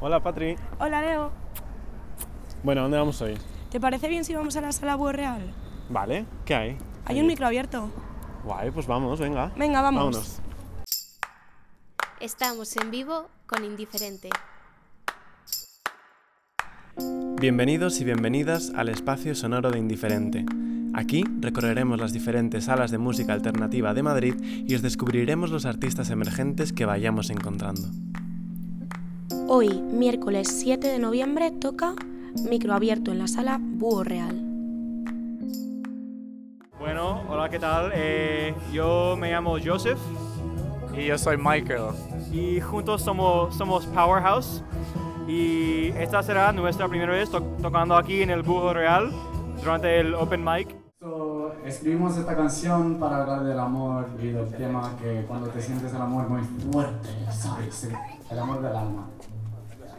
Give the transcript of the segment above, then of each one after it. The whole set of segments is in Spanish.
Hola, Patri. Hola, Leo. Bueno, ¿dónde vamos hoy? ¿Te parece bien si vamos a la sala Búho Real? Vale, ¿qué hay? Hay un micro abierto. Guay, pues vamos, venga. Venga, vamos. Vámonos. Estamos en vivo con Indiferente. Bienvenidos y bienvenidas al espacio sonoro de Indiferente. Aquí recorreremos las diferentes salas de música alternativa de Madrid y os descubriremos los artistas emergentes que vayamos encontrando. Hoy, miércoles 7 de noviembre, toca micro abierto en la sala Búho Real. Bueno, hola, ¿qué tal? Eh, yo me llamo Joseph Y yo soy Michael. y juntos somos, somos Powerhouse. Y esta será nuestra primera vez to- tocando aquí en el Búho Real durante el Open Mic. So, escribimos esta canción para hablar del amor y del tema que cuando te sientes el amor muy fuerte, ¿sabes? El, el amor del alma.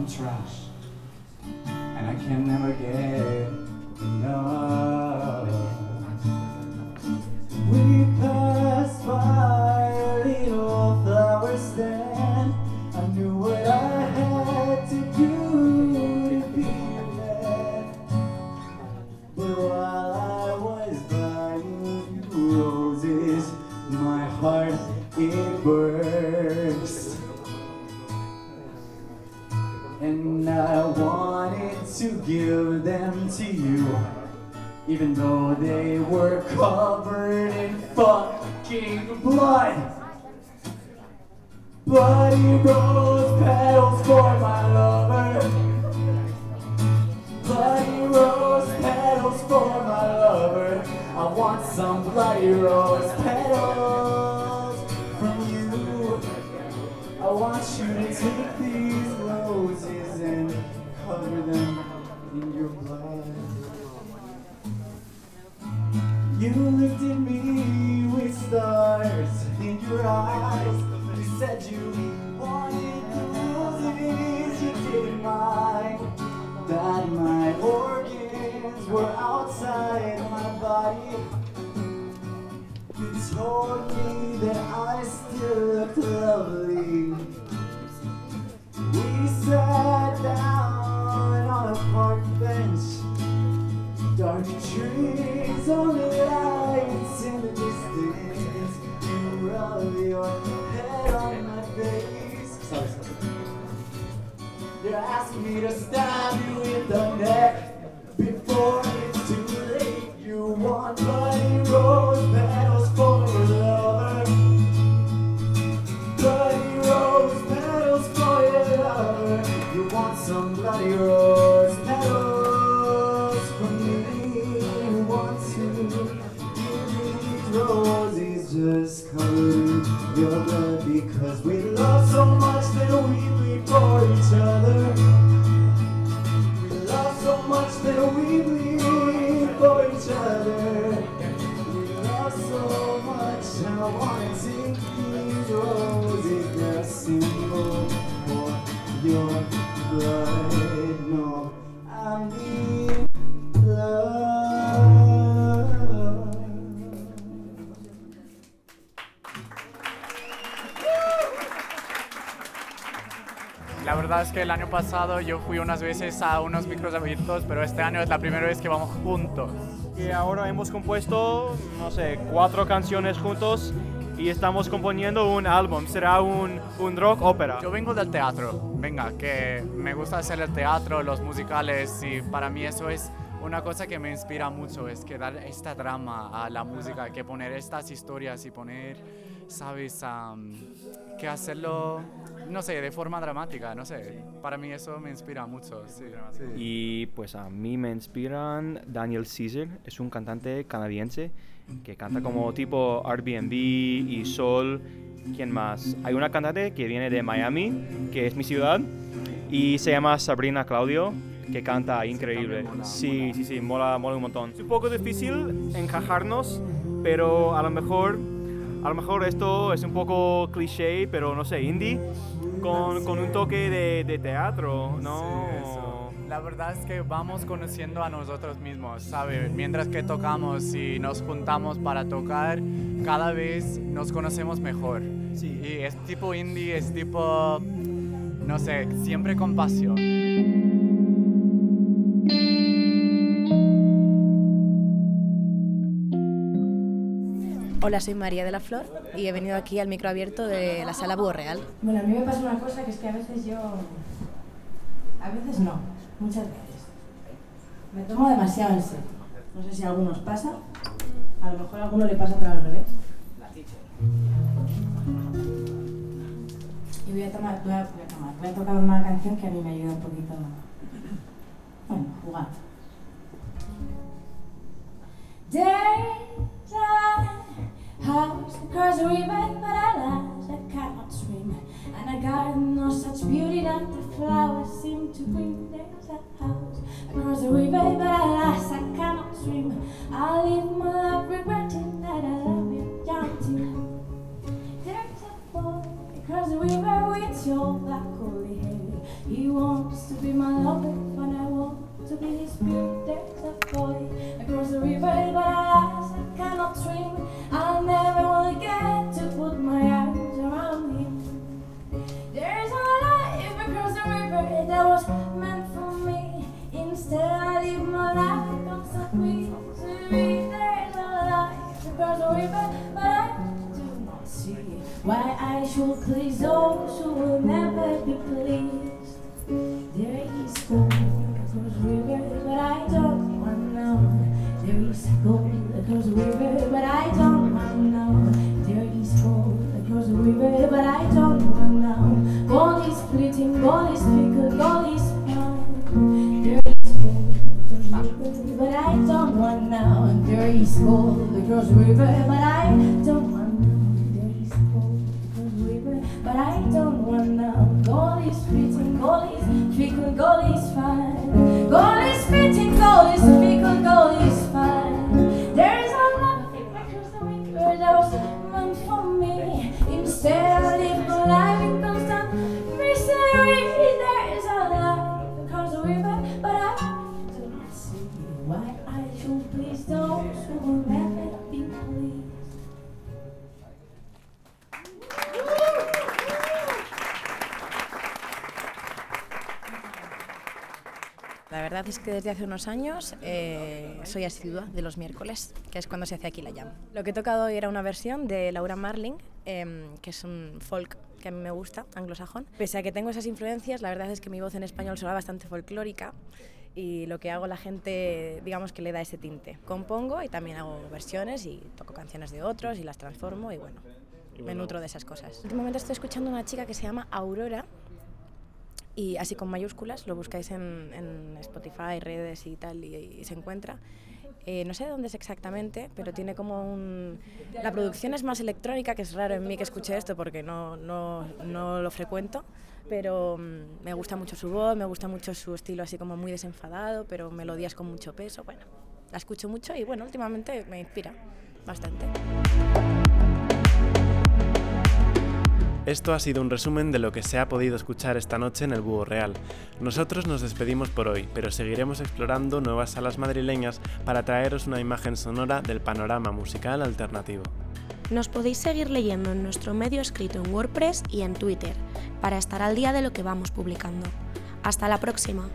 I'm trash, and I can never get enough. To give them to you, even though they were covered in fucking blood. Bloody rose petals for my lover. Bloody rose petals for my lover. I want some bloody rose petals in your blood. You looked at me with stars in your eyes. You said you wanted the roses, you didn't mind that my organs were outside my body. You told me that You asked me to stab you in the neck before it's too late. You want bloody rose petals for your lover. Bloody rose petals for your lover. You want some bloody rose petals from me. You want to give these roses just covered your blood because we love that we bleed for each other. We love so much, I wanna take these roses, a symbol for your blood. Verdad es que el año pasado yo fui unas veces a unos micros abiertos, pero este año es la primera vez que vamos juntos. Y ahora hemos compuesto, no sé, cuatro canciones juntos y estamos componiendo un álbum. Será un, un rock ópera. Yo vengo del teatro, venga, que me gusta hacer el teatro, los musicales y para mí eso es una cosa que me inspira mucho, es que dar esta drama a la música, que poner estas historias y poner, sabes, Am, que hacerlo no sé, de forma dramática, no sé. Para mí eso me inspira mucho, sí. Y pues a mí me inspiran Daniel Caesar, es un cantante canadiense que canta como tipo Airbnb y Soul. ¿Quién más? Hay una cantante que viene de Miami, que es mi ciudad, y se llama Sabrina Claudio, que canta increíble. Sí, sí, sí, mola, mola un montón. Es un poco difícil encajarnos, pero a lo mejor, a lo mejor esto es un poco cliché, pero no sé, indie, con, con un toque de, de teatro, ¿no? La verdad es que vamos conociendo a nosotros mismos, ¿sabes? Mientras que tocamos y nos juntamos para tocar, cada vez nos conocemos mejor. Y es tipo indie, es tipo, no sé, siempre con pasión. Hola, soy María de la Flor y he venido aquí al micro abierto de la sala Búho Real. Bueno, a mí me pasa una cosa que es que a veces yo. A veces no, muchas veces. Me tomo demasiado en serio. No sé si a algunos pasa. A lo mejor a alguno le pasa, pero al revés. Y voy a tomar, voy a, voy a tomar, voy a tocar una canción que a mí me ayuda un poquito. Bueno, jugar. Days I house across the river, but alas, I cannot swim. And a garden of such beauty that the flowers seem to bring. There's a house across the river, but alas, I cannot swim. I live my life regretting that I love you, young There's a boy across the river with your black curly hair. He wants to be my lover, please those who will never be pleased. There is gold across the river, but I don't want to know. There is gold across the river, but I don't want to know. There is gold across the river, but I don't want to know. Gold is fleeting, gold is fickle, gold is fine. There is gold across the river, but I don't want to know. There is gold across the river, La verdad es que desde hace unos años eh, soy asidua de los miércoles, que es cuando se hace aquí la jam. Lo que he tocado hoy era una versión de Laura Marling, em, que es un folk que a mí me gusta, anglosajón. Pese a que tengo esas influencias, la verdad es que mi voz en español suena bastante folclórica y lo que hago la gente, digamos que le da ese tinte. Compongo y también hago versiones y toco canciones de otros y las transformo y bueno, me nutro de esas cosas. Últimamente estoy escuchando a una chica que se llama Aurora y así con mayúsculas, lo buscáis en, en Spotify, redes y tal, y, y se encuentra. Eh, no sé de dónde es exactamente, pero tiene como un... La producción es más electrónica, que es raro en mí que escuche esto porque no, no, no lo frecuento, pero mm, me gusta mucho su voz, me gusta mucho su estilo así como muy desenfadado, pero melodías con mucho peso, bueno, la escucho mucho y bueno, últimamente me inspira bastante. Esto ha sido un resumen de lo que se ha podido escuchar esta noche en el Búho Real. Nosotros nos despedimos por hoy, pero seguiremos explorando nuevas salas madrileñas para traeros una imagen sonora del panorama musical alternativo. Nos podéis seguir leyendo en nuestro medio escrito en WordPress y en Twitter para estar al día de lo que vamos publicando. Hasta la próxima.